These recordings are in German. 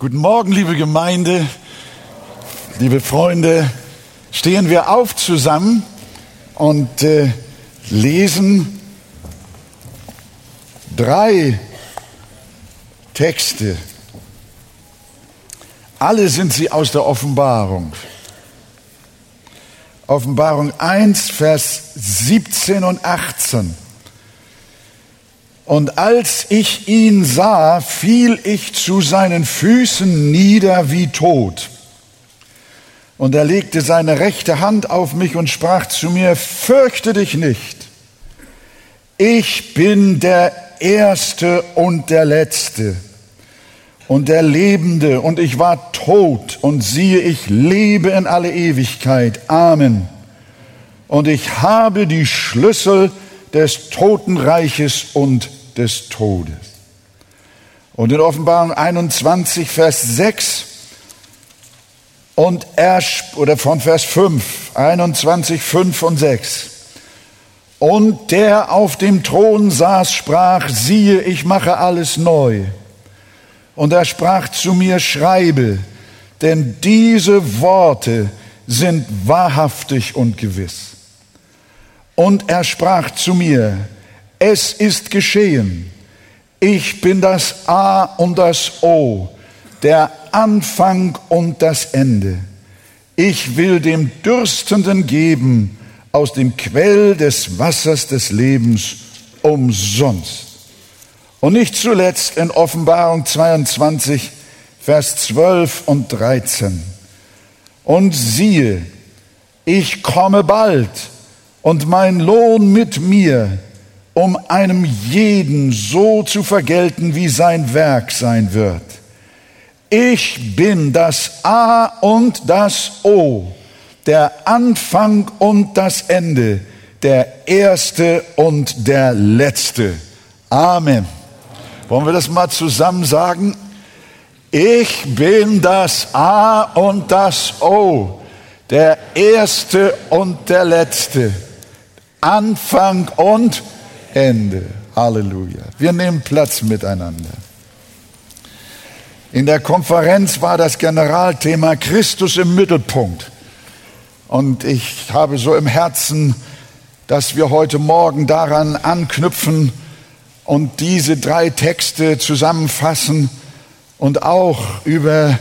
Guten Morgen, liebe Gemeinde, liebe Freunde. Stehen wir auf zusammen und äh, lesen drei Texte. Alle sind sie aus der Offenbarung. Offenbarung 1, Vers 17 und 18. Und als ich ihn sah, fiel ich zu seinen Füßen nieder wie tot. Und er legte seine rechte Hand auf mich und sprach zu mir, fürchte dich nicht. Ich bin der Erste und der Letzte und der Lebende, und ich war tot, und siehe, ich lebe in alle Ewigkeit. Amen. Und ich habe die Schlüssel des Totenreiches und des Todes. Und in Offenbarung 21, Vers 6 und er, oder von Vers 5, 21, 5 und 6. Und der auf dem Thron saß, sprach, siehe, ich mache alles neu. Und er sprach zu mir, schreibe, denn diese Worte sind wahrhaftig und gewiss. Und er sprach zu mir, es ist geschehen. Ich bin das A und das O, der Anfang und das Ende. Ich will dem Dürstenden geben aus dem Quell des Wassers des Lebens umsonst. Und nicht zuletzt in Offenbarung 22, Vers 12 und 13. Und siehe, ich komme bald und mein Lohn mit mir, um einem jeden so zu vergelten, wie sein Werk sein wird. Ich bin das A und das O, der Anfang und das Ende, der Erste und der Letzte. Amen. Wollen wir das mal zusammen sagen? Ich bin das A und das O, der Erste und der Letzte, Anfang und Ende. Halleluja. Wir nehmen Platz miteinander. In der Konferenz war das Generalthema Christus im Mittelpunkt. Und ich habe so im Herzen, dass wir heute Morgen daran anknüpfen und diese drei Texte zusammenfassen und auch über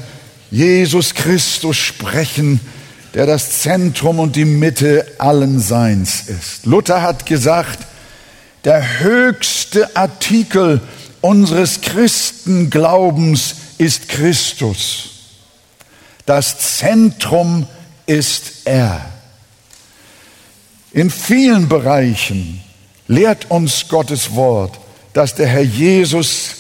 Jesus Christus sprechen, der das Zentrum und die Mitte allen Seins ist. Luther hat gesagt, der höchste Artikel unseres Christenglaubens ist Christus. Das Zentrum ist er. In vielen Bereichen lehrt uns Gottes Wort, dass der Herr Jesus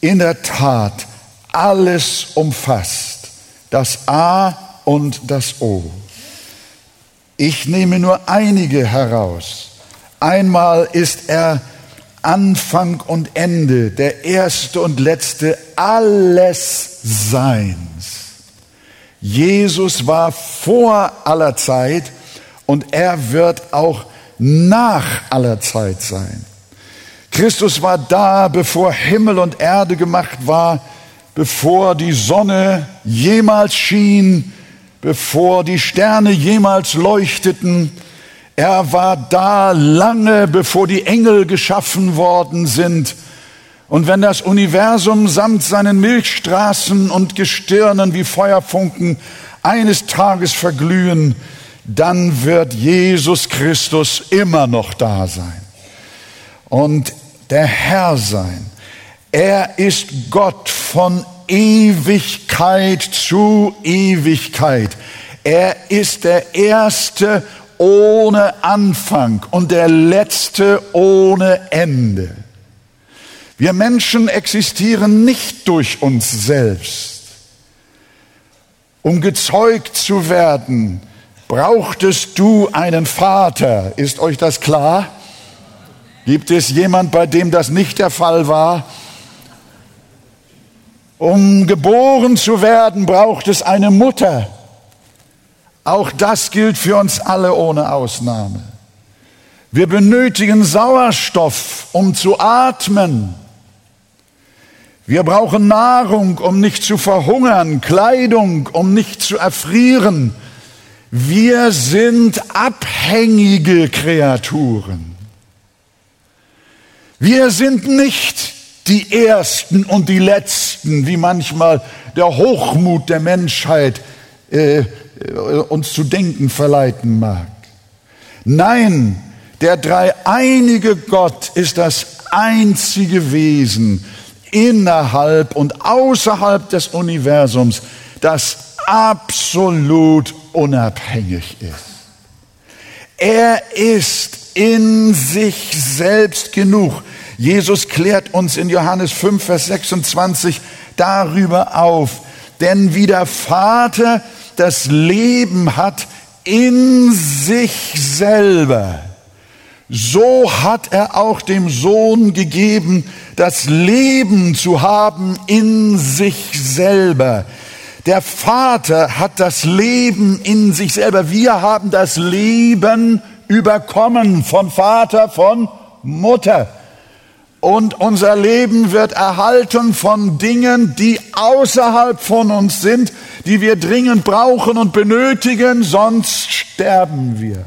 in der Tat alles umfasst, das A und das O. Ich nehme nur einige heraus. Einmal ist er Anfang und Ende, der erste und letzte alles Seins. Jesus war vor aller Zeit und er wird auch nach aller Zeit sein. Christus war da, bevor Himmel und Erde gemacht war, bevor die Sonne jemals schien, bevor die Sterne jemals leuchteten, er war da lange, bevor die Engel geschaffen worden sind. Und wenn das Universum samt seinen Milchstraßen und Gestirnen wie Feuerfunken eines Tages verglühen, dann wird Jesus Christus immer noch da sein. Und der Herr sein. Er ist Gott von Ewigkeit zu Ewigkeit. Er ist der Erste ohne Anfang und der letzte ohne Ende. Wir Menschen existieren nicht durch uns selbst. Um gezeugt zu werden, brauchtest du einen Vater. Ist euch das klar? Gibt es jemand, bei dem das nicht der Fall war? Um geboren zu werden, braucht es eine Mutter. Auch das gilt für uns alle ohne Ausnahme. Wir benötigen Sauerstoff, um zu atmen. Wir brauchen Nahrung, um nicht zu verhungern, Kleidung, um nicht zu erfrieren. Wir sind abhängige Kreaturen. Wir sind nicht die Ersten und die Letzten, wie manchmal der Hochmut der Menschheit äh, uns zu denken verleiten mag. Nein, der dreieinige Gott ist das einzige Wesen, innerhalb und außerhalb des Universums, das absolut unabhängig ist. Er ist in sich selbst genug. Jesus klärt uns in Johannes 5, Vers 26 darüber auf. Denn wie der Vater das Leben hat in sich selber, so hat er auch dem Sohn gegeben, das Leben zu haben in sich selber. Der Vater hat das Leben in sich selber. Wir haben das Leben überkommen von Vater, von Mutter. Und unser Leben wird erhalten von Dingen, die außerhalb von uns sind, die wir dringend brauchen und benötigen, sonst sterben wir.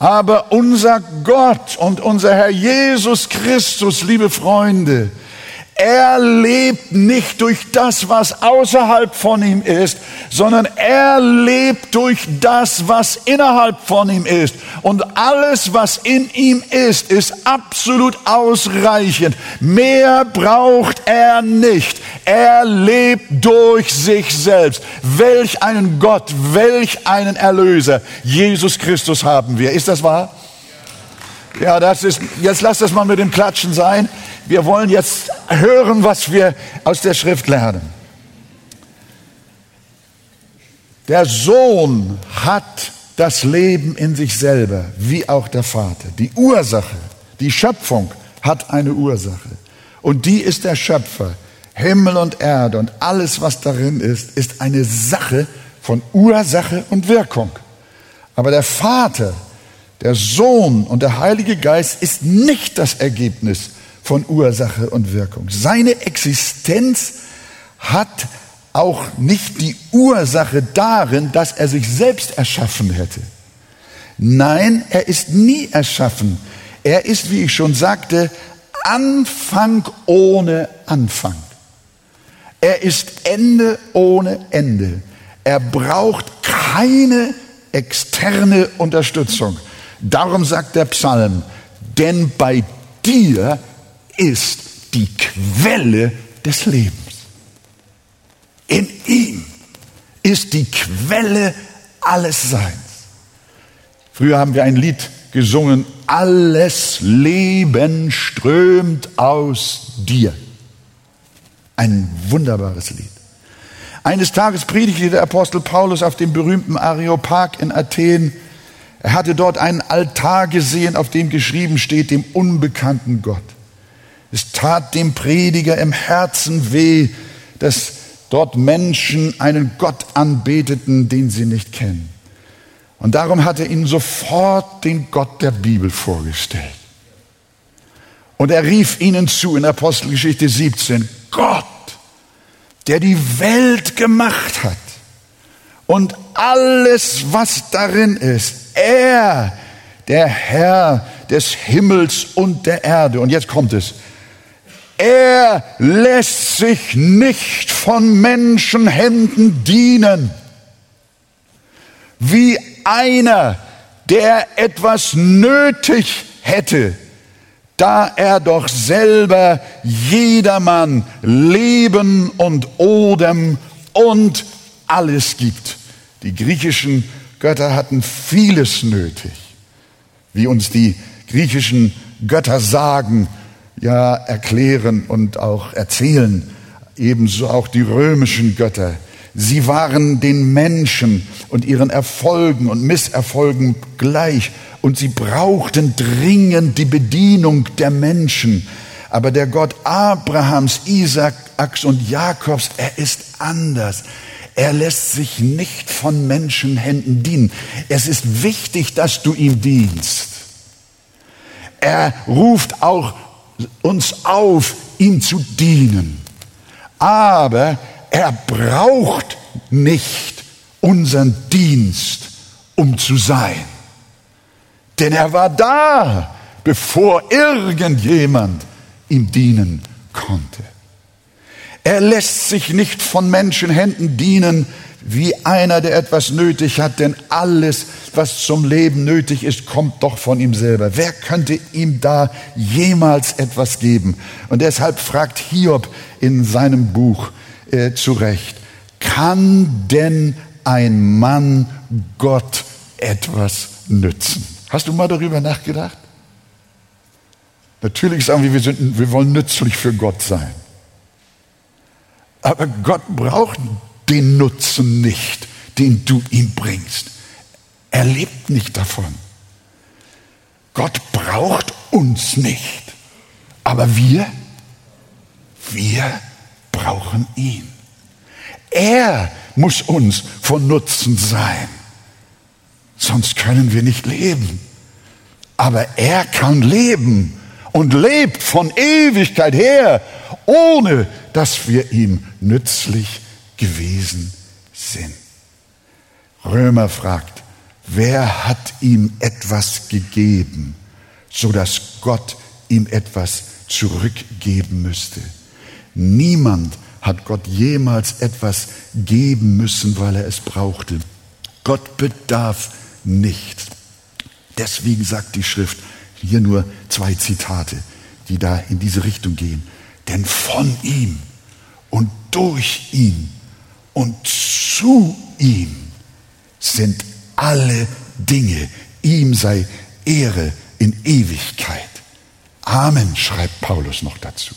Aber unser Gott und unser Herr Jesus Christus, liebe Freunde, er lebt nicht durch das, was außerhalb von ihm ist, sondern er lebt durch das, was innerhalb von ihm ist. Und alles, was in ihm ist, ist absolut ausreichend. Mehr braucht er nicht. Er lebt durch sich selbst. Welch einen Gott, welch einen Erlöser. Jesus Christus haben wir. Ist das wahr? Ja, das ist, jetzt lass das mal mit dem Klatschen sein. Wir wollen jetzt hören, was wir aus der Schrift lernen. Der Sohn hat das Leben in sich selber, wie auch der Vater. Die Ursache, die Schöpfung hat eine Ursache. Und die ist der Schöpfer. Himmel und Erde und alles, was darin ist, ist eine Sache von Ursache und Wirkung. Aber der Vater, der Sohn und der Heilige Geist ist nicht das Ergebnis von Ursache und Wirkung. Seine Existenz hat auch nicht die Ursache darin, dass er sich selbst erschaffen hätte. Nein, er ist nie erschaffen. Er ist, wie ich schon sagte, Anfang ohne Anfang. Er ist Ende ohne Ende. Er braucht keine externe Unterstützung. Darum sagt der Psalm, denn bei dir ist die Quelle des Lebens. In ihm ist die Quelle alles Seins. Früher haben wir ein Lied gesungen, alles Leben strömt aus dir. Ein wunderbares Lied. Eines Tages predigte der Apostel Paulus auf dem berühmten Areopag in Athen. Er hatte dort einen Altar gesehen, auf dem geschrieben steht, dem unbekannten Gott. Es tat dem Prediger im Herzen weh, dass dort Menschen einen Gott anbeteten, den sie nicht kennen. Und darum hat er ihnen sofort den Gott der Bibel vorgestellt. Und er rief ihnen zu in Apostelgeschichte 17, Gott, der die Welt gemacht hat und alles, was darin ist, er, der Herr des Himmels und der Erde. Und jetzt kommt es, er lässt sich nicht von Menschenhänden dienen. Wie einer, der etwas nötig hätte, da er doch selber jedermann Leben und Odem und alles gibt. Die griechischen Götter hatten vieles nötig, wie uns die griechischen Götter sagen, ja erklären und auch erzählen, ebenso auch die römischen Götter. Sie waren den Menschen und ihren Erfolgen und Misserfolgen gleich und sie brauchten dringend die Bedienung der Menschen. Aber der Gott Abrahams, Isaaks und Jakobs, er ist anders. Er lässt sich nicht von Menschenhänden dienen. Es ist wichtig, dass du ihm dienst. Er ruft auch uns auf, ihm zu dienen. Aber er braucht nicht unseren Dienst, um zu sein. Denn er war da, bevor irgendjemand ihm dienen konnte. Er lässt sich nicht von Menschenhänden dienen, wie einer, der etwas nötig hat, denn alles, was zum Leben nötig ist, kommt doch von ihm selber. Wer könnte ihm da jemals etwas geben? Und deshalb fragt Hiob in seinem Buch äh, zu Recht, kann denn ein Mann Gott etwas nützen? Hast du mal darüber nachgedacht? Natürlich sagen wir, wir, sind, wir wollen nützlich für Gott sein. Aber Gott braucht den Nutzen nicht, den du ihm bringst. Er lebt nicht davon. Gott braucht uns nicht. Aber wir, wir brauchen ihn. Er muss uns von Nutzen sein. Sonst können wir nicht leben. Aber er kann leben und lebt von Ewigkeit her, ohne dass wir ihm nützlich gewesen sind. Römer fragt, wer hat ihm etwas gegeben, so dass Gott ihm etwas zurückgeben müsste? Niemand hat Gott jemals etwas geben müssen, weil er es brauchte. Gott bedarf nichts. Deswegen sagt die Schrift, hier nur zwei Zitate, die da in diese Richtung gehen. Denn von ihm und durch ihn und zu ihm sind alle Dinge. Ihm sei Ehre in Ewigkeit. Amen, schreibt Paulus noch dazu.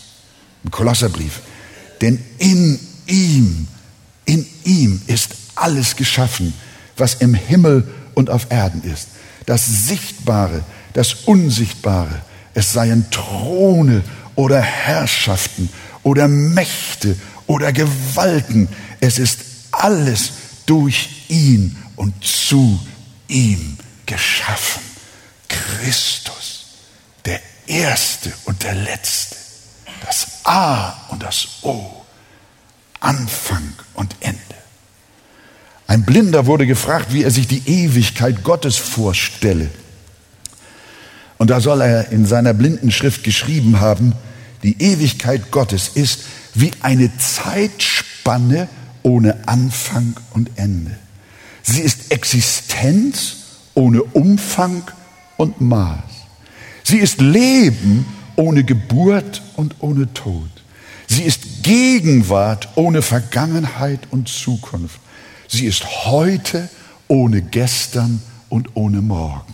Im Kolosserbrief. Denn in ihm, in ihm ist alles geschaffen, was im Himmel und auf Erden ist. Das Sichtbare, das Unsichtbare. Es seien Throne oder Herrschaften oder Mächte oder Gewalten. Es ist alles durch ihn und zu ihm geschaffen. Christus, der Erste und der Letzte, das A und das O, Anfang und Ende. Ein Blinder wurde gefragt, wie er sich die Ewigkeit Gottes vorstelle. Und da soll er in seiner blinden Schrift geschrieben haben, die Ewigkeit Gottes ist wie eine Zeitspanne ohne Anfang und Ende. Sie ist Existenz ohne Umfang und Maß. Sie ist Leben ohne Geburt und ohne Tod. Sie ist Gegenwart ohne Vergangenheit und Zukunft. Sie ist heute ohne gestern und ohne morgen.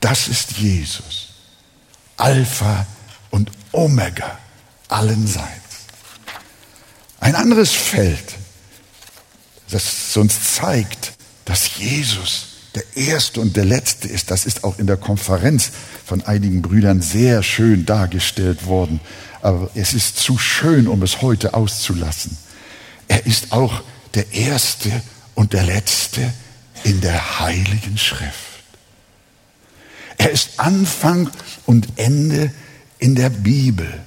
Das ist Jesus. Alpha und Omega allenseits. Ein anderes Feld, das uns zeigt, dass Jesus der Erste und der Letzte ist, das ist auch in der Konferenz von einigen Brüdern sehr schön dargestellt worden. Aber es ist zu schön, um es heute auszulassen. Er ist auch der Erste und der Letzte in der Heiligen Schrift. Er ist Anfang und Ende in der Bibel.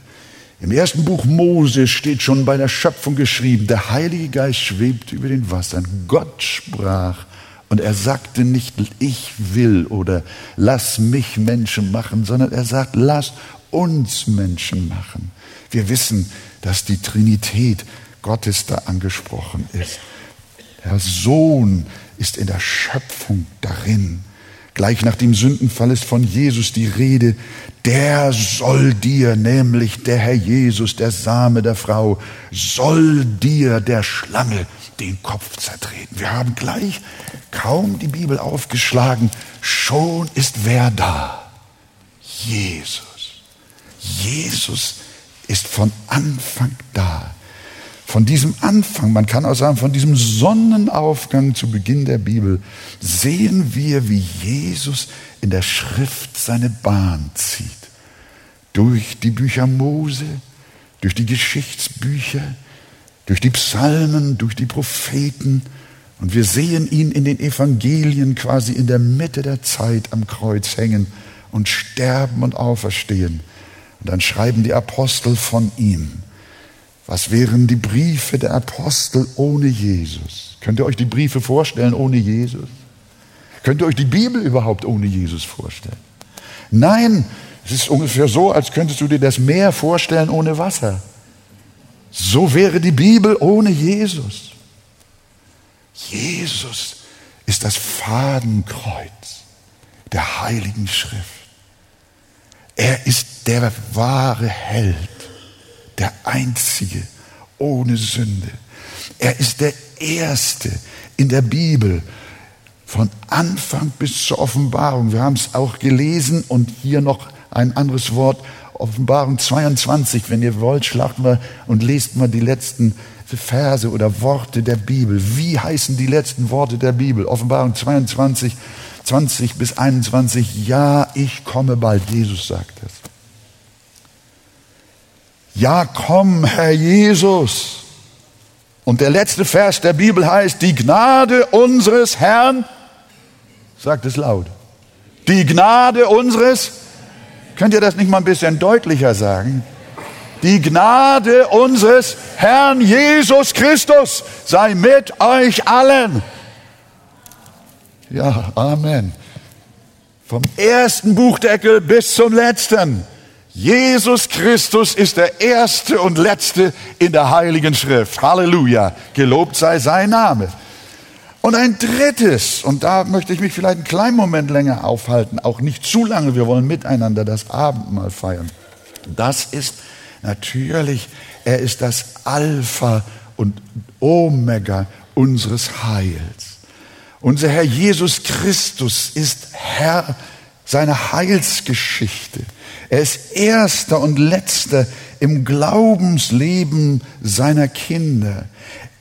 Im ersten Buch Mose steht schon bei der Schöpfung geschrieben, der Heilige Geist schwebt über den Wassern. Gott sprach und er sagte nicht, ich will oder lass mich Menschen machen, sondern er sagt, lass uns Menschen machen. Wir wissen, dass die Trinität Gottes da angesprochen ist. Der Sohn ist in der Schöpfung darin. Gleich nach dem Sündenfall ist von Jesus die Rede, der soll dir, nämlich der Herr Jesus, der Same der Frau, soll dir der Schlange den Kopf zertreten. Wir haben gleich kaum die Bibel aufgeschlagen, schon ist wer da? Jesus. Jesus ist von Anfang da von diesem Anfang, man kann auch sagen, von diesem Sonnenaufgang zu Beginn der Bibel, sehen wir, wie Jesus in der Schrift seine Bahn zieht. Durch die Bücher Mose, durch die Geschichtsbücher, durch die Psalmen, durch die Propheten. Und wir sehen ihn in den Evangelien quasi in der Mitte der Zeit am Kreuz hängen und sterben und auferstehen. Und dann schreiben die Apostel von ihm. Was wären die Briefe der Apostel ohne Jesus? Könnt ihr euch die Briefe vorstellen ohne Jesus? Könnt ihr euch die Bibel überhaupt ohne Jesus vorstellen? Nein, es ist ungefähr so, als könntest du dir das Meer vorstellen ohne Wasser. So wäre die Bibel ohne Jesus. Jesus ist das Fadenkreuz der Heiligen Schrift. Er ist der wahre Held, der Einzige ohne Sünde. Er ist der Erste in der Bibel von Anfang bis zur Offenbarung. Wir haben es auch gelesen und hier noch ein anderes Wort, Offenbarung 22. Wenn ihr wollt, schlagt mal und lest mal die letzten Verse oder Worte der Bibel. Wie heißen die letzten Worte der Bibel? Offenbarung 22, 20 bis 21. Ja, ich komme bald. Jesus sagt es. Ja, komm, Herr Jesus. Und der letzte Vers der Bibel heißt, die Gnade unseres Herrn, sagt es laut, die Gnade unseres, könnt ihr das nicht mal ein bisschen deutlicher sagen? Die Gnade unseres Herrn Jesus Christus sei mit euch allen. Ja, Amen. Vom ersten Buchdeckel bis zum letzten. Jesus Christus ist der erste und letzte in der Heiligen Schrift. Halleluja. Gelobt sei sein Name. Und ein drittes, und da möchte ich mich vielleicht einen kleinen Moment länger aufhalten, auch nicht zu lange, wir wollen miteinander das Abendmahl feiern. Das ist Natürlich, er ist das Alpha und Omega unseres Heils. Unser Herr Jesus Christus ist Herr seiner Heilsgeschichte. Er ist erster und letzter im Glaubensleben seiner Kinder.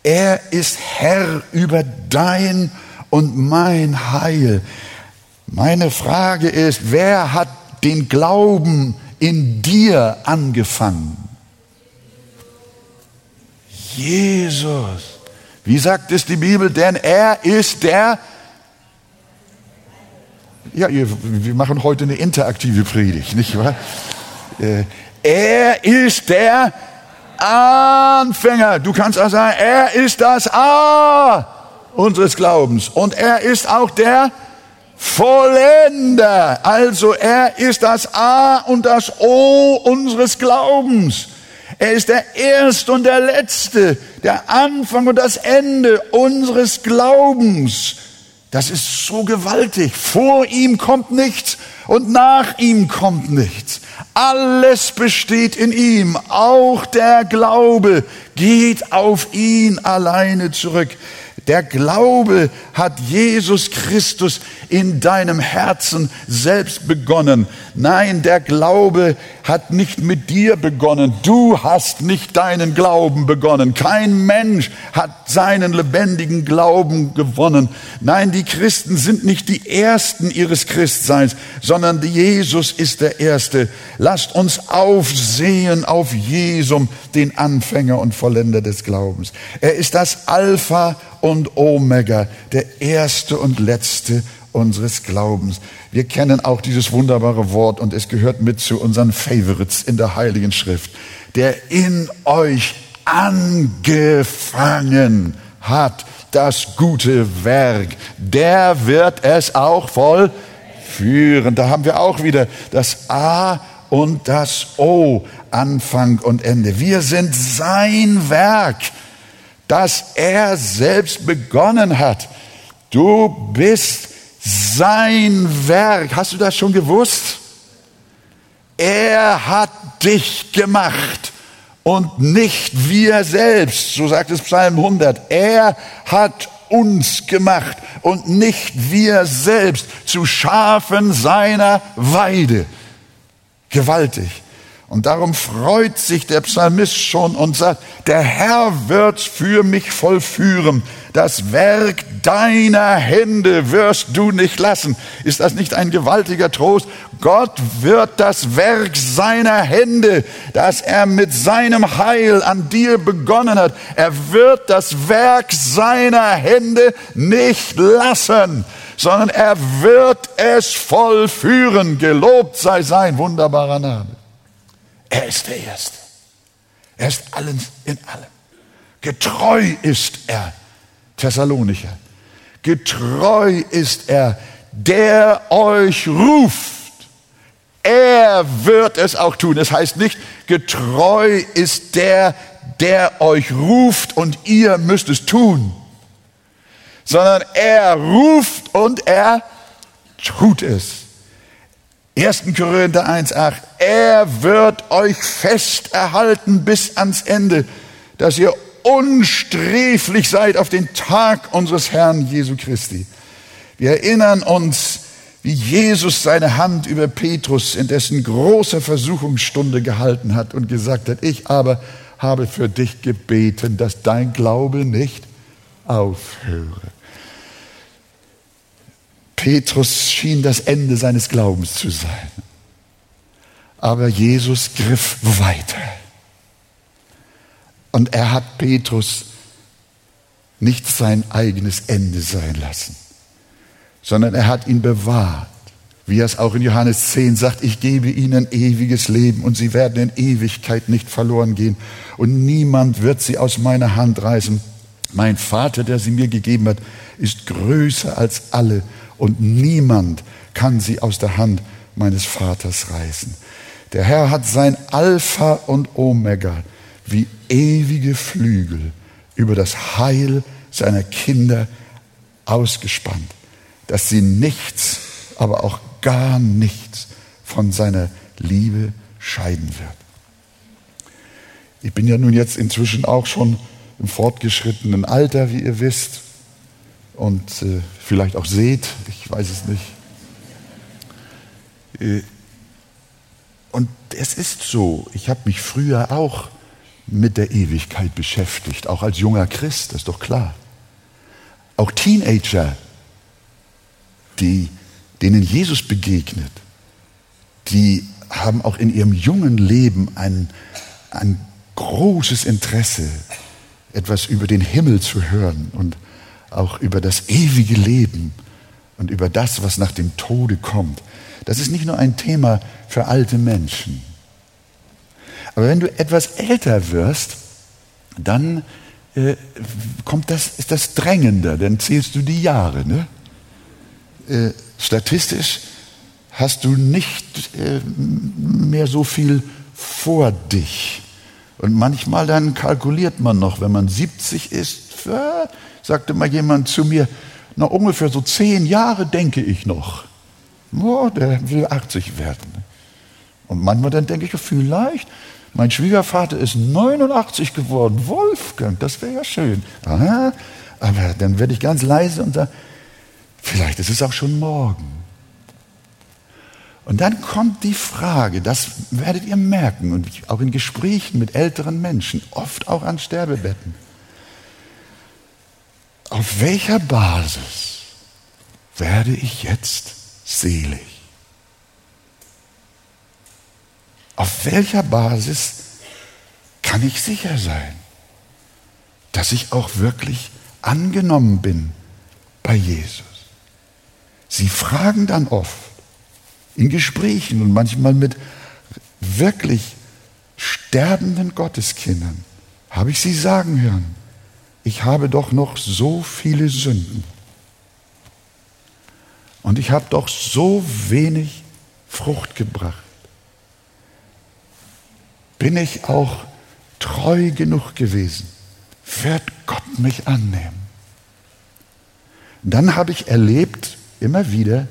Er ist Herr über dein und mein Heil. Meine Frage ist, wer hat den Glauben in dir angefangen? Jesus. Wie sagt es die Bibel? Denn er ist der. Ja, wir machen heute eine interaktive Predigt, nicht wahr? Äh, er ist der Anfänger. Du kannst auch sagen, er ist das A unseres Glaubens. Und er ist auch der Vollender. Also er ist das A und das O unseres Glaubens. Er ist der Erste und der Letzte, der Anfang und das Ende unseres Glaubens. Das ist so gewaltig. Vor ihm kommt nichts und nach ihm kommt nichts. Alles besteht in ihm. Auch der Glaube geht auf ihn alleine zurück. Der Glaube hat Jesus Christus in deinem Herzen selbst begonnen. Nein, der Glaube hat nicht mit dir begonnen. Du hast nicht deinen Glauben begonnen. Kein Mensch hat seinen lebendigen Glauben gewonnen. Nein, die Christen sind nicht die Ersten ihres Christseins, sondern Jesus ist der Erste. Lasst uns aufsehen auf Jesum, den Anfänger und Vollender des Glaubens. Er ist das Alpha und Omega, der Erste und Letzte unseres Glaubens. Wir kennen auch dieses wunderbare Wort und es gehört mit zu unseren Favorites in der Heiligen Schrift, der in euch angefangen hat das gute Werk, der wird es auch vollführen. Da haben wir auch wieder das A und das O, Anfang und Ende. Wir sind sein Werk das er selbst begonnen hat. Du bist sein Werk. Hast du das schon gewusst? Er hat dich gemacht und nicht wir selbst, so sagt es Psalm 100. Er hat uns gemacht und nicht wir selbst zu Schafen seiner Weide. Gewaltig. Und darum freut sich der Psalmist schon und sagt, der Herr wird für mich vollführen. Das Werk deiner Hände wirst du nicht lassen. Ist das nicht ein gewaltiger Trost? Gott wird das Werk seiner Hände, das er mit seinem Heil an dir begonnen hat, er wird das Werk seiner Hände nicht lassen, sondern er wird es vollführen. Gelobt sei sein wunderbarer Name. Er ist der Erste. Er ist allen in allem. Getreu ist er, Thessalonicher. Getreu ist er, der euch ruft. Er wird es auch tun. Es heißt nicht, getreu ist der, der euch ruft und ihr müsst es tun, sondern er ruft und er tut es. 1. Korinther 1.8. Er wird euch fest erhalten bis ans Ende, dass ihr unsträflich seid auf den Tag unseres Herrn Jesu Christi. Wir erinnern uns, wie Jesus seine Hand über Petrus in dessen großer Versuchungsstunde gehalten hat und gesagt hat, ich aber habe für dich gebeten, dass dein Glaube nicht aufhöre. Petrus schien das Ende seines Glaubens zu sein. Aber Jesus griff weiter. Und er hat Petrus nicht sein eigenes Ende sein lassen sondern er hat ihn bewahrt. Wie er es auch in Johannes 10 sagt, ich gebe ihnen ewiges Leben und sie werden in Ewigkeit nicht verloren gehen und niemand wird sie aus meiner Hand reißen. Mein Vater, der sie mir gegeben hat, ist größer als alle und niemand kann sie aus der Hand meines Vaters reißen. Der Herr hat sein Alpha und Omega wie ewige Flügel über das Heil seiner Kinder ausgespannt dass sie nichts, aber auch gar nichts von seiner Liebe scheiden wird. Ich bin ja nun jetzt inzwischen auch schon im fortgeschrittenen Alter, wie ihr wisst, und äh, vielleicht auch seht, ich weiß es nicht. Äh, und es ist so, ich habe mich früher auch mit der Ewigkeit beschäftigt, auch als junger Christ, das ist doch klar. Auch Teenager die, denen Jesus begegnet, die haben auch in ihrem jungen Leben ein, ein großes Interesse, etwas über den Himmel zu hören und auch über das ewige Leben und über das, was nach dem Tode kommt. Das ist nicht nur ein Thema für alte Menschen. Aber wenn du etwas älter wirst, dann äh, kommt das, ist das drängender, dann zählst du die Jahre. Ne? Äh, statistisch hast du nicht äh, mehr so viel vor dich. Und manchmal dann kalkuliert man noch, wenn man 70 ist, äh, sagte mal jemand zu mir, na ungefähr so zehn Jahre denke ich noch. Oh, der will 80 werden. Und manchmal dann denke ich, vielleicht, mein Schwiegervater ist 89 geworden, Wolfgang, das wäre ja schön. Aha, aber dann werde ich ganz leise und sage, Vielleicht ist es auch schon morgen. Und dann kommt die Frage, das werdet ihr merken und auch in Gesprächen mit älteren Menschen, oft auch an Sterbebetten. Auf welcher Basis werde ich jetzt selig? Auf welcher Basis kann ich sicher sein, dass ich auch wirklich angenommen bin bei Jesus? Sie fragen dann oft in Gesprächen und manchmal mit wirklich sterbenden Gotteskindern, habe ich sie sagen hören, ich habe doch noch so viele Sünden. Und ich habe doch so wenig Frucht gebracht. Bin ich auch treu genug gewesen? Wird Gott mich annehmen? Dann habe ich erlebt, immer wieder,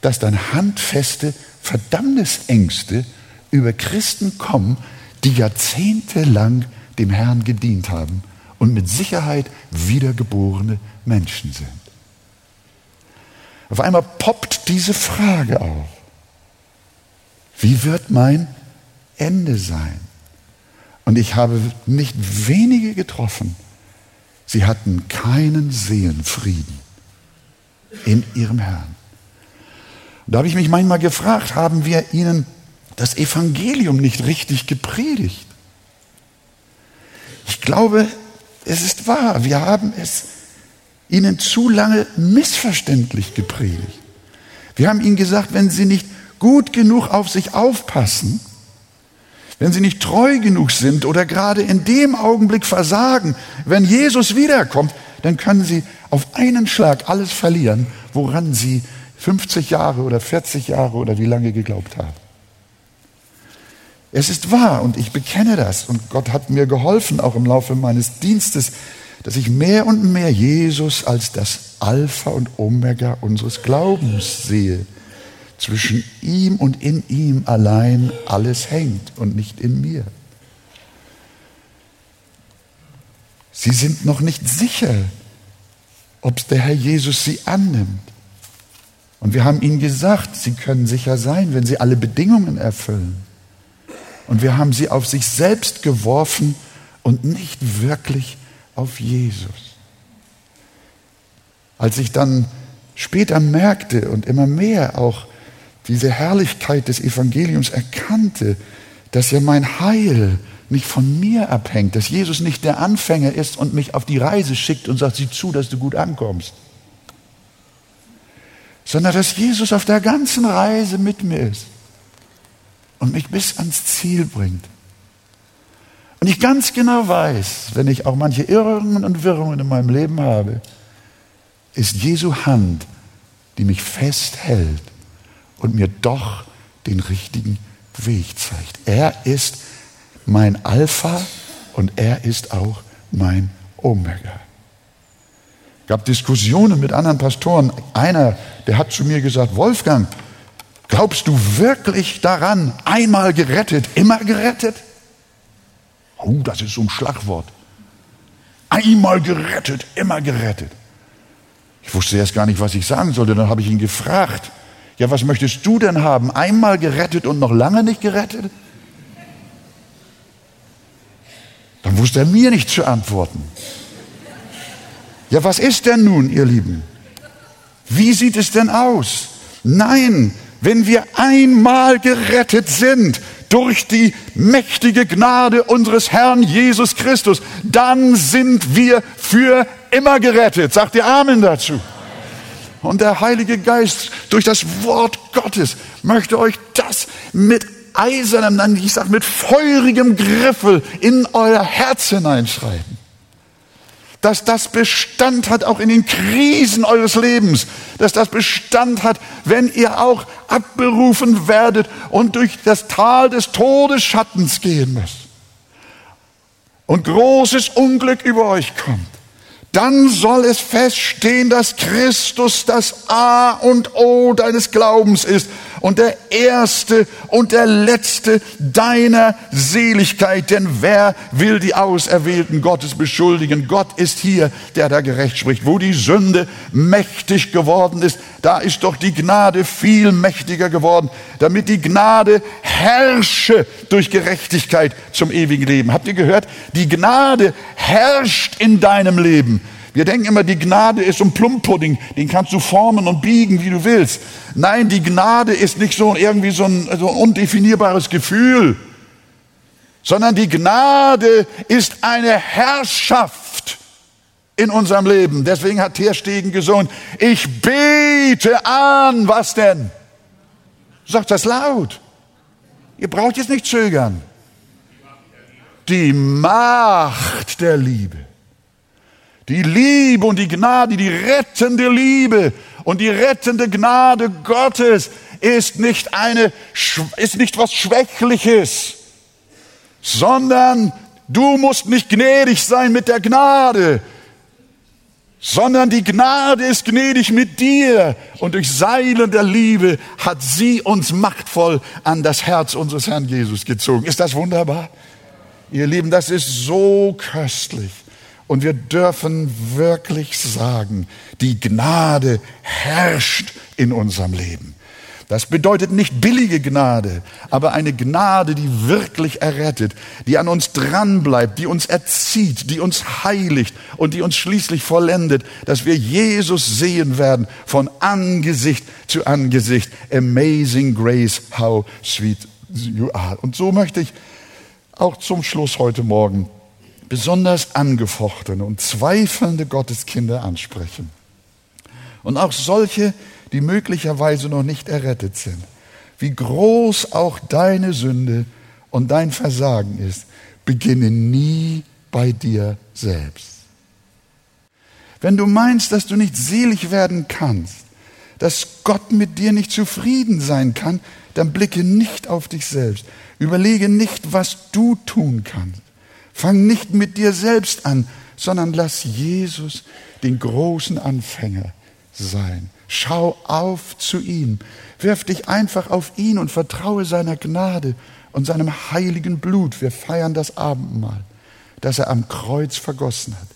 dass dann handfeste Verdammnisängste über Christen kommen, die jahrzehntelang dem Herrn gedient haben und mit Sicherheit wiedergeborene Menschen sind. Auf einmal poppt diese Frage auf. Wie wird mein Ende sein? Und ich habe nicht wenige getroffen. Sie hatten keinen Seelenfrieden in ihrem Herrn. da habe ich mich manchmal gefragt, haben wir ihnen das Evangelium nicht richtig gepredigt? Ich glaube, es ist wahr, wir haben es ihnen zu lange missverständlich gepredigt. Wir haben ihnen gesagt, wenn sie nicht gut genug auf sich aufpassen, wenn sie nicht treu genug sind oder gerade in dem Augenblick versagen, wenn Jesus wiederkommt, dann können sie auf einen Schlag alles verlieren, woran sie 50 Jahre oder 40 Jahre oder wie lange geglaubt haben. Es ist wahr und ich bekenne das und Gott hat mir geholfen, auch im Laufe meines Dienstes, dass ich mehr und mehr Jesus als das Alpha und Omega unseres Glaubens sehe. Zwischen ihm und in ihm allein alles hängt und nicht in mir. Sie sind noch nicht sicher, ob der Herr Jesus sie annimmt. Und wir haben ihnen gesagt, sie können sicher sein, wenn sie alle Bedingungen erfüllen. Und wir haben sie auf sich selbst geworfen und nicht wirklich auf Jesus. Als ich dann später merkte und immer mehr auch diese Herrlichkeit des Evangeliums erkannte, dass ja mein Heil nicht von mir abhängt, dass Jesus nicht der Anfänger ist und mich auf die Reise schickt und sagt, sieh zu, dass du gut ankommst, sondern dass Jesus auf der ganzen Reise mit mir ist und mich bis ans Ziel bringt. Und ich ganz genau weiß, wenn ich auch manche Irrungen und Wirrungen in meinem Leben habe, ist Jesu Hand, die mich festhält und mir doch den richtigen Weg zeigt. Er ist mein Alpha und er ist auch mein Omega. Es gab Diskussionen mit anderen Pastoren. Einer, der hat zu mir gesagt, Wolfgang, glaubst du wirklich daran, einmal gerettet, immer gerettet? Oh, das ist so ein Schlagwort. Einmal gerettet, immer gerettet. Ich wusste erst gar nicht, was ich sagen sollte. Dann habe ich ihn gefragt, ja, was möchtest du denn haben? Einmal gerettet und noch lange nicht gerettet? Dann wusste er mir nicht zu antworten. Ja, was ist denn nun, ihr Lieben? Wie sieht es denn aus? Nein, wenn wir einmal gerettet sind durch die mächtige Gnade unseres Herrn Jesus Christus, dann sind wir für immer gerettet. Sagt ihr Amen dazu? Und der Heilige Geist durch das Wort Gottes möchte euch das mit eisernem, ich sag mit feurigem Griffel in euer Herz hineinschreiben. Dass das Bestand hat auch in den Krisen eures Lebens. Dass das Bestand hat, wenn ihr auch abberufen werdet und durch das Tal des Todesschattens gehen müsst. Und großes Unglück über euch kommt dann soll es feststehen, dass Christus das A und O deines Glaubens ist und der Erste und der Letzte deiner Seligkeit. Denn wer will die Auserwählten Gottes beschuldigen? Gott ist hier, der da gerecht spricht. Wo die Sünde mächtig geworden ist, da ist doch die Gnade viel mächtiger geworden, damit die Gnade herrsche durch Gerechtigkeit zum ewigen Leben. Habt ihr gehört? Die Gnade herrscht in deinem Leben. Wir denken immer, die Gnade ist so ein Plumpudding, den kannst du formen und biegen, wie du willst. Nein, die Gnade ist nicht so irgendwie so ein, so ein undefinierbares Gefühl, sondern die Gnade ist eine Herrschaft in unserem Leben. Deswegen hat Terstegen gesungen, ich bete an, was denn? Sagt das laut. Ihr braucht jetzt nicht zögern. Die Macht der Liebe. Die Liebe und die Gnade, die rettende Liebe und die rettende Gnade Gottes ist nicht eine, ist nicht was Schwächliches, sondern du musst nicht gnädig sein mit der Gnade, sondern die Gnade ist gnädig mit dir und durch Seilen der Liebe hat sie uns machtvoll an das Herz unseres Herrn Jesus gezogen. Ist das wunderbar? Ihr Lieben, das ist so köstlich. Und wir dürfen wirklich sagen, die Gnade herrscht in unserem Leben. Das bedeutet nicht billige Gnade, aber eine Gnade, die wirklich errettet, die an uns dranbleibt, die uns erzieht, die uns heiligt und die uns schließlich vollendet, dass wir Jesus sehen werden von Angesicht zu Angesicht. Amazing Grace, how sweet you are. Und so möchte ich auch zum Schluss heute Morgen besonders angefochtene und zweifelnde Gotteskinder ansprechen. Und auch solche, die möglicherweise noch nicht errettet sind. Wie groß auch deine Sünde und dein Versagen ist, beginne nie bei dir selbst. Wenn du meinst, dass du nicht selig werden kannst, dass Gott mit dir nicht zufrieden sein kann, dann blicke nicht auf dich selbst. Überlege nicht, was du tun kannst. Fang nicht mit dir selbst an, sondern lass Jesus den großen Anfänger sein. Schau auf zu ihm. Wirf dich einfach auf ihn und vertraue seiner Gnade und seinem heiligen Blut. Wir feiern das Abendmahl, das er am Kreuz vergossen hat.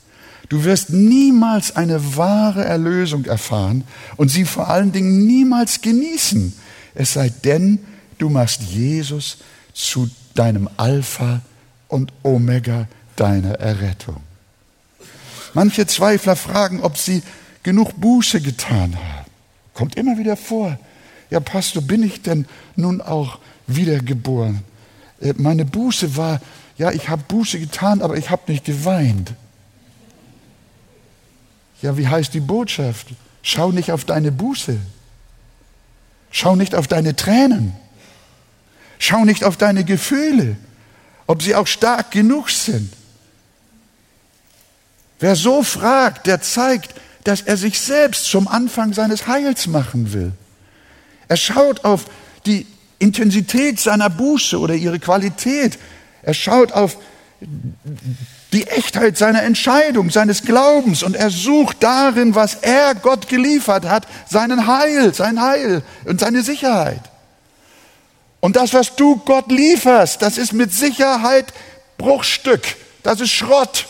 Du wirst niemals eine wahre Erlösung erfahren und sie vor allen Dingen niemals genießen, es sei denn, du machst Jesus zu deinem Alpha und Omega deiner Errettung. Manche Zweifler fragen, ob sie genug Buße getan haben. Kommt immer wieder vor. Ja, Pastor, bin ich denn nun auch wiedergeboren? Äh, meine Buße war, ja, ich habe Buße getan, aber ich habe nicht geweint. Ja, wie heißt die Botschaft? Schau nicht auf deine Buße. Schau nicht auf deine Tränen. Schau nicht auf deine Gefühle, ob sie auch stark genug sind. Wer so fragt, der zeigt, dass er sich selbst zum Anfang seines Heils machen will. Er schaut auf die Intensität seiner Buße oder ihre Qualität. Er schaut auf die Echtheit seiner Entscheidung, seines Glaubens und er sucht darin, was er Gott geliefert hat, seinen Heil, sein Heil und seine Sicherheit. Und das, was du Gott lieferst, das ist mit Sicherheit Bruchstück, das ist Schrott.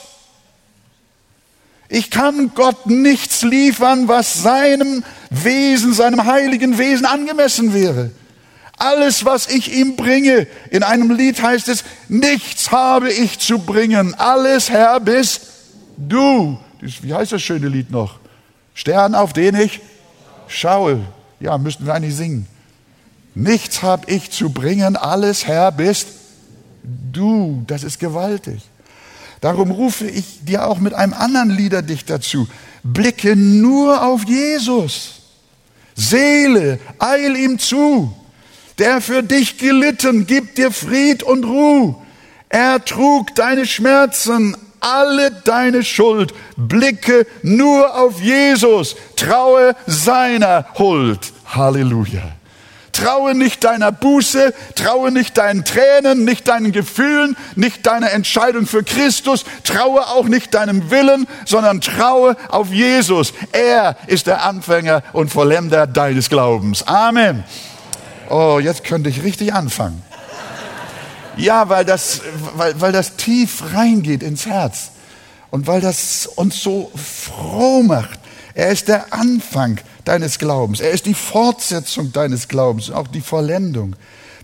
Ich kann Gott nichts liefern, was seinem Wesen, seinem heiligen Wesen angemessen wäre. Alles, was ich ihm bringe, in einem Lied heißt es, nichts habe ich zu bringen, alles Herr bist du. Wie heißt das schöne Lied noch? Stern, auf den ich schaue. Ja, müssten wir eigentlich singen. Nichts habe ich zu bringen, alles Herr bist du. Das ist gewaltig. Darum rufe ich dir auch mit einem anderen Liederdichter zu. Blicke nur auf Jesus. Seele, eil ihm zu der für dich gelitten, gibt dir Fried und Ruhe. Er trug deine Schmerzen, alle deine Schuld. Blicke nur auf Jesus, traue seiner Huld. Halleluja. Traue nicht deiner Buße, traue nicht deinen Tränen, nicht deinen Gefühlen, nicht deiner Entscheidung für Christus, traue auch nicht deinem Willen, sondern traue auf Jesus. Er ist der Anfänger und Vollender deines Glaubens. Amen. Oh, jetzt könnte ich richtig anfangen. Ja, weil das, weil, weil das tief reingeht ins Herz und weil das uns so froh macht. Er ist der Anfang deines Glaubens. Er ist die Fortsetzung deines Glaubens, auch die Vollendung.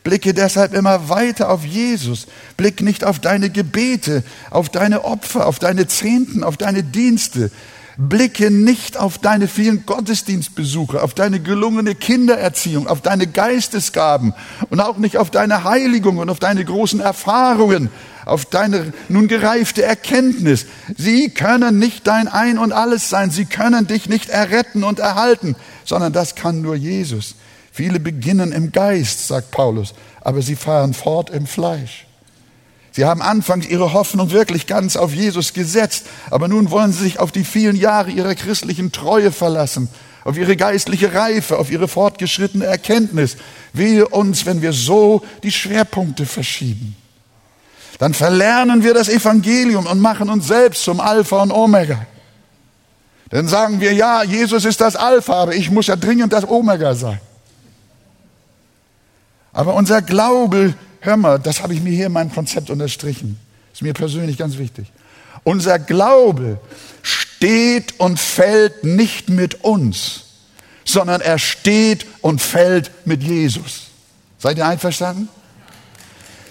Blicke deshalb immer weiter auf Jesus. Blick nicht auf deine Gebete, auf deine Opfer, auf deine Zehnten, auf deine Dienste. Blicke nicht auf deine vielen Gottesdienstbesuche, auf deine gelungene Kindererziehung, auf deine Geistesgaben und auch nicht auf deine Heiligung und auf deine großen Erfahrungen, auf deine nun gereifte Erkenntnis. Sie können nicht dein Ein und alles sein. Sie können dich nicht erretten und erhalten, sondern das kann nur Jesus. Viele beginnen im Geist, sagt Paulus, aber sie fahren fort im Fleisch. Sie haben anfangs ihre Hoffnung wirklich ganz auf Jesus gesetzt, aber nun wollen sie sich auf die vielen Jahre ihrer christlichen Treue verlassen, auf ihre geistliche Reife, auf ihre fortgeschrittene Erkenntnis. Wehe uns, wenn wir so die Schwerpunkte verschieben. Dann verlernen wir das Evangelium und machen uns selbst zum Alpha und Omega. Dann sagen wir, ja, Jesus ist das Alpha, aber ich muss ja dringend das Omega sein. Aber unser Glaube hör mal, das habe ich mir hier in meinem Konzept unterstrichen. Ist mir persönlich ganz wichtig. Unser Glaube steht und fällt nicht mit uns, sondern er steht und fällt mit Jesus. Seid ihr einverstanden?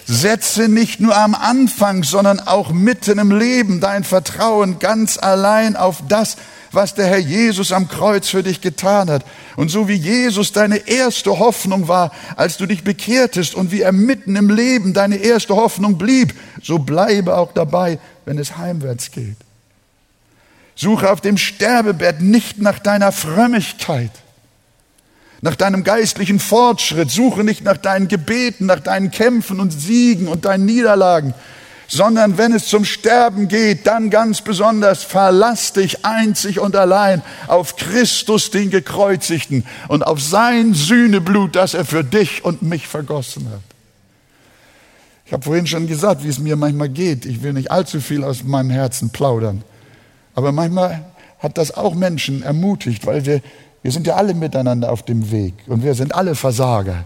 Setze nicht nur am Anfang, sondern auch mitten im Leben dein Vertrauen ganz allein auf das, was der Herr Jesus am Kreuz für dich getan hat. Und so wie Jesus deine erste Hoffnung war, als du dich bekehrtest und wie er mitten im Leben deine erste Hoffnung blieb, so bleibe auch dabei, wenn es heimwärts geht. Suche auf dem Sterbebett nicht nach deiner Frömmigkeit, nach deinem geistlichen Fortschritt, suche nicht nach deinen Gebeten, nach deinen Kämpfen und Siegen und deinen Niederlagen, sondern wenn es zum Sterben geht, dann ganz besonders verlass dich einzig und allein auf Christus, den Gekreuzigten, und auf sein Sühneblut, das er für dich und mich vergossen hat. Ich habe vorhin schon gesagt, wie es mir manchmal geht. Ich will nicht allzu viel aus meinem Herzen plaudern. Aber manchmal hat das auch Menschen ermutigt, weil wir, wir sind ja alle miteinander auf dem Weg und wir sind alle Versager.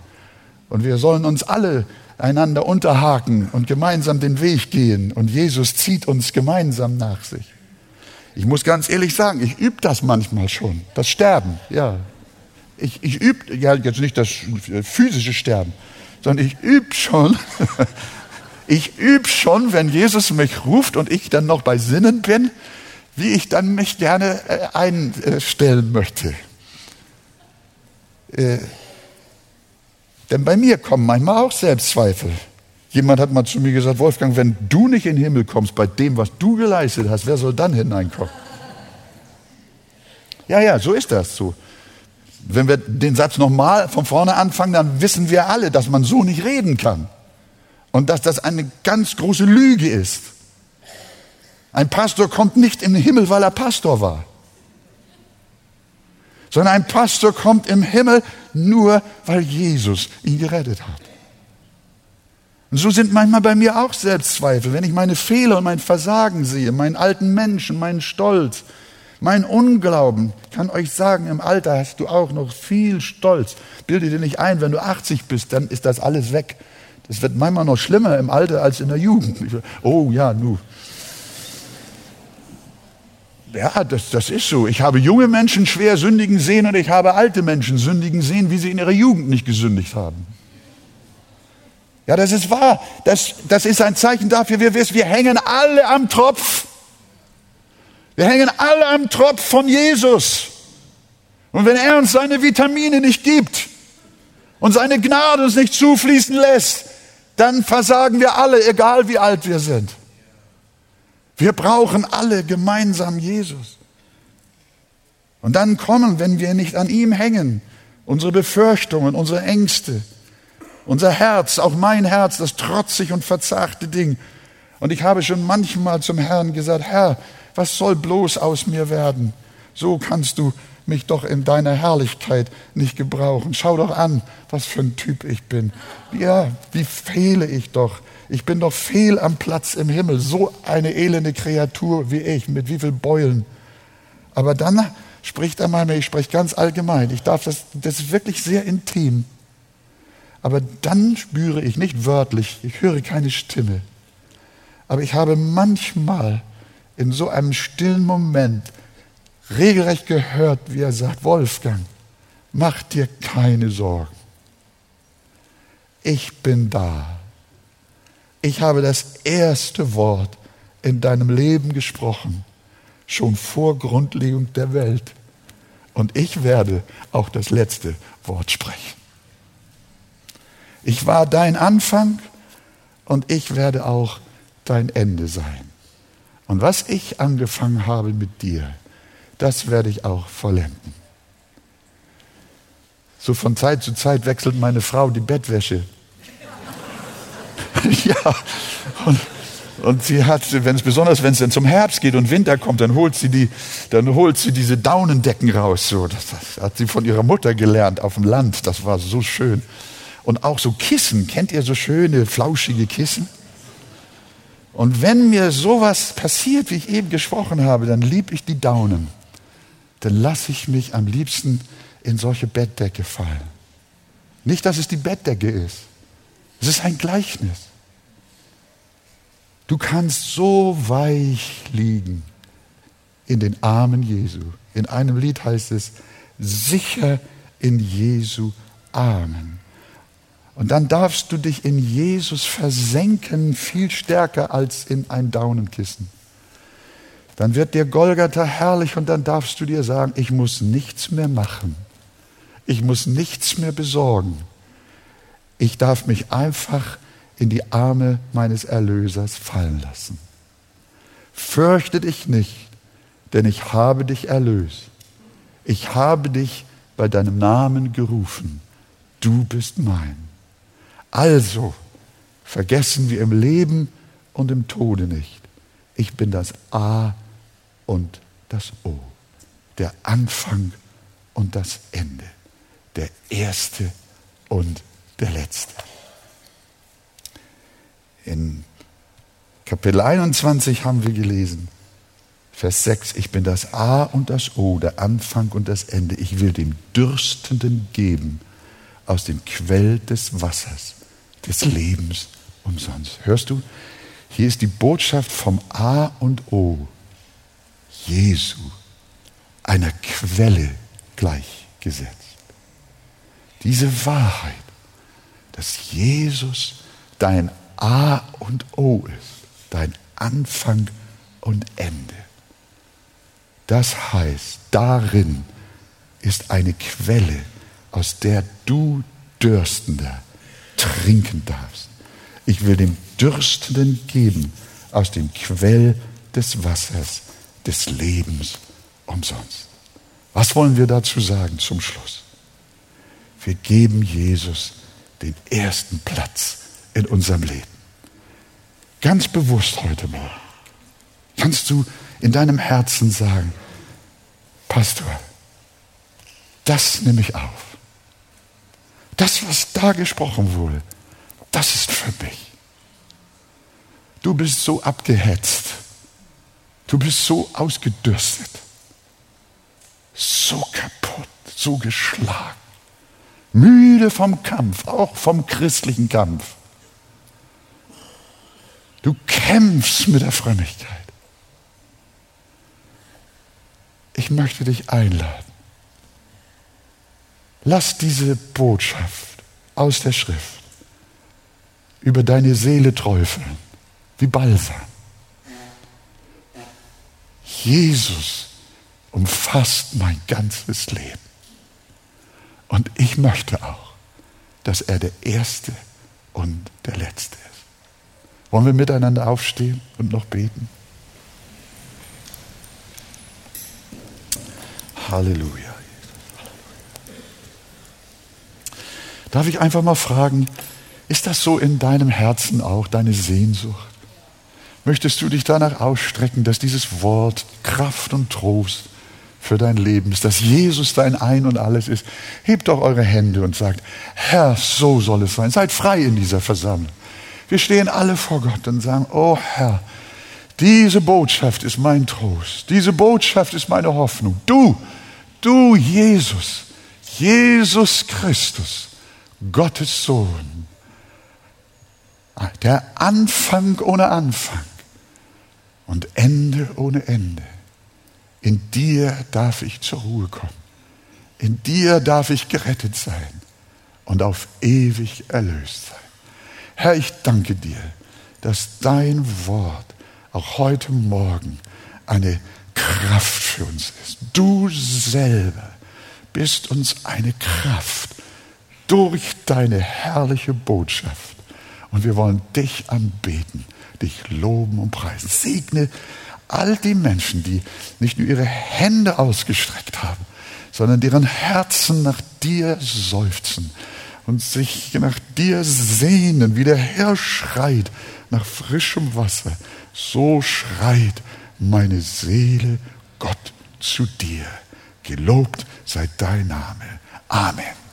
Und wir sollen uns alle einander unterhaken und gemeinsam den Weg gehen. Und Jesus zieht uns gemeinsam nach sich. Ich muss ganz ehrlich sagen, ich übe das manchmal schon. Das Sterben, ja. Ich, ich übe, ja, jetzt nicht das physische Sterben, sondern ich übe schon, ich übe schon, wenn Jesus mich ruft und ich dann noch bei Sinnen bin, wie ich dann mich gerne äh, einstellen möchte. Denn bei mir kommen manchmal auch Selbstzweifel. Jemand hat mal zu mir gesagt, Wolfgang, wenn du nicht in den Himmel kommst bei dem, was du geleistet hast, wer soll dann hineinkommen? Ja, ja, so ist das so. Wenn wir den Satz nochmal von vorne anfangen, dann wissen wir alle, dass man so nicht reden kann. Und dass das eine ganz große Lüge ist. Ein Pastor kommt nicht in den Himmel, weil er Pastor war sondern ein Pastor kommt im Himmel nur, weil Jesus ihn gerettet hat. Und so sind manchmal bei mir auch Selbstzweifel, wenn ich meine Fehler und mein Versagen sehe, meinen alten Menschen, meinen Stolz, meinen Unglauben. Ich kann euch sagen, im Alter hast du auch noch viel Stolz. Bilde dir nicht ein, wenn du 80 bist, dann ist das alles weg. Das wird manchmal noch schlimmer im Alter als in der Jugend. Oh ja, nu, ja, das, das ist so. Ich habe junge Menschen schwer sündigen sehen und ich habe alte Menschen sündigen sehen, wie sie in ihrer Jugend nicht gesündigt haben. Ja, das ist wahr. Das, das ist ein Zeichen dafür, wir wissen, wir hängen alle am Tropf. Wir hängen alle am Tropf von Jesus. Und wenn er uns seine Vitamine nicht gibt und seine Gnade uns nicht zufließen lässt, dann versagen wir alle, egal wie alt wir sind. Wir brauchen alle gemeinsam Jesus. Und dann kommen, wenn wir nicht an ihm hängen, unsere Befürchtungen, unsere Ängste, unser Herz, auch mein Herz, das trotzig und verzagte Ding. Und ich habe schon manchmal zum Herrn gesagt, Herr, was soll bloß aus mir werden? So kannst du mich doch in deiner Herrlichkeit nicht gebrauchen. Schau doch an, was für ein Typ ich bin. Ja, wie fehle ich doch. Ich bin doch fehl am Platz im Himmel. So eine elende Kreatur wie ich, mit wie viel Beulen. Aber dann spricht er mal, ich spreche ganz allgemein. Ich darf das, das ist wirklich sehr intim. Aber dann spüre ich nicht wörtlich, ich höre keine Stimme. Aber ich habe manchmal in so einem stillen Moment regelrecht gehört, wie er sagt, Wolfgang, mach dir keine Sorgen. Ich bin da. Ich habe das erste Wort in deinem Leben gesprochen, schon vor Grundlegung der Welt. Und ich werde auch das letzte Wort sprechen. Ich war dein Anfang und ich werde auch dein Ende sein. Und was ich angefangen habe mit dir, das werde ich auch vollenden. So von Zeit zu Zeit wechselt meine Frau die Bettwäsche. ja, und, und, sie hat, wenn es besonders, wenn es dann zum Herbst geht und Winter kommt, dann holt sie die, dann holt sie diese Daunendecken raus. So, das, das hat sie von ihrer Mutter gelernt auf dem Land. Das war so schön. Und auch so Kissen. Kennt ihr so schöne flauschige Kissen? Und wenn mir sowas passiert, wie ich eben gesprochen habe, dann lieb ich die Daunen dann lasse ich mich am liebsten in solche Bettdecke fallen. Nicht, dass es die Bettdecke ist. Es ist ein Gleichnis. Du kannst so weich liegen in den Armen Jesu. In einem Lied heißt es, sicher in Jesu Armen. Und dann darfst du dich in Jesus versenken, viel stärker als in ein Daunenkissen dann wird dir Golgatha herrlich und dann darfst du dir sagen, ich muss nichts mehr machen. Ich muss nichts mehr besorgen. Ich darf mich einfach in die Arme meines Erlösers fallen lassen. Fürchte dich nicht, denn ich habe dich erlöst. Ich habe dich bei deinem Namen gerufen, du bist mein. Also vergessen wir im Leben und im Tode nicht, ich bin das A und das O, der Anfang und das Ende, der Erste und der Letzte. In Kapitel 21 haben wir gelesen, Vers 6, ich bin das A und das O, der Anfang und das Ende. Ich will dem Dürstenden geben aus dem Quell des Wassers, des Lebens umsonst. Hörst du? Hier ist die Botschaft vom A und O, Jesu, einer Quelle gleichgesetzt. Diese Wahrheit, dass Jesus dein A und O ist, dein Anfang und Ende. Das heißt, darin ist eine Quelle, aus der du Dürstender trinken darfst. Ich will dem Dürstenden geben aus dem Quell des Wassers des Lebens umsonst. Was wollen wir dazu sagen zum Schluss? Wir geben Jesus den ersten Platz in unserem Leben. Ganz bewusst heute Morgen kannst du in deinem Herzen sagen, Pastor, das nehme ich auf. Das, was da gesprochen wurde, das ist für mich. Du bist so abgehetzt. Du bist so ausgedürstet. So kaputt, so geschlagen. Müde vom Kampf, auch vom christlichen Kampf. Du kämpfst mit der Frömmigkeit. Ich möchte dich einladen. Lass diese Botschaft aus der Schrift über deine Seele träufeln, wie Balsam. Jesus umfasst mein ganzes Leben. Und ich möchte auch, dass er der Erste und der Letzte ist. Wollen wir miteinander aufstehen und noch beten? Halleluja. Darf ich einfach mal fragen, ist das so in deinem Herzen auch, deine Sehnsucht? Möchtest du dich danach ausstrecken, dass dieses Wort Kraft und Trost für dein Leben ist, dass Jesus dein Ein und alles ist? Hebt doch eure Hände und sagt, Herr, so soll es sein. Seid frei in dieser Versammlung. Wir stehen alle vor Gott und sagen, oh Herr, diese Botschaft ist mein Trost. Diese Botschaft ist meine Hoffnung. Du, du Jesus, Jesus Christus, Gottes Sohn, der Anfang ohne Anfang und Ende ohne Ende. In dir darf ich zur Ruhe kommen. In dir darf ich gerettet sein und auf ewig erlöst sein. Herr, ich danke dir, dass dein Wort auch heute Morgen eine Kraft für uns ist. Du selber bist uns eine Kraft durch deine herrliche Botschaft. Und wir wollen dich anbeten, dich loben und preisen. Segne all die Menschen, die nicht nur ihre Hände ausgestreckt haben, sondern deren Herzen nach dir seufzen und sich nach dir sehnen, wie der Herr schreit nach frischem Wasser. So schreit meine Seele Gott zu dir. Gelobt sei dein Name. Amen.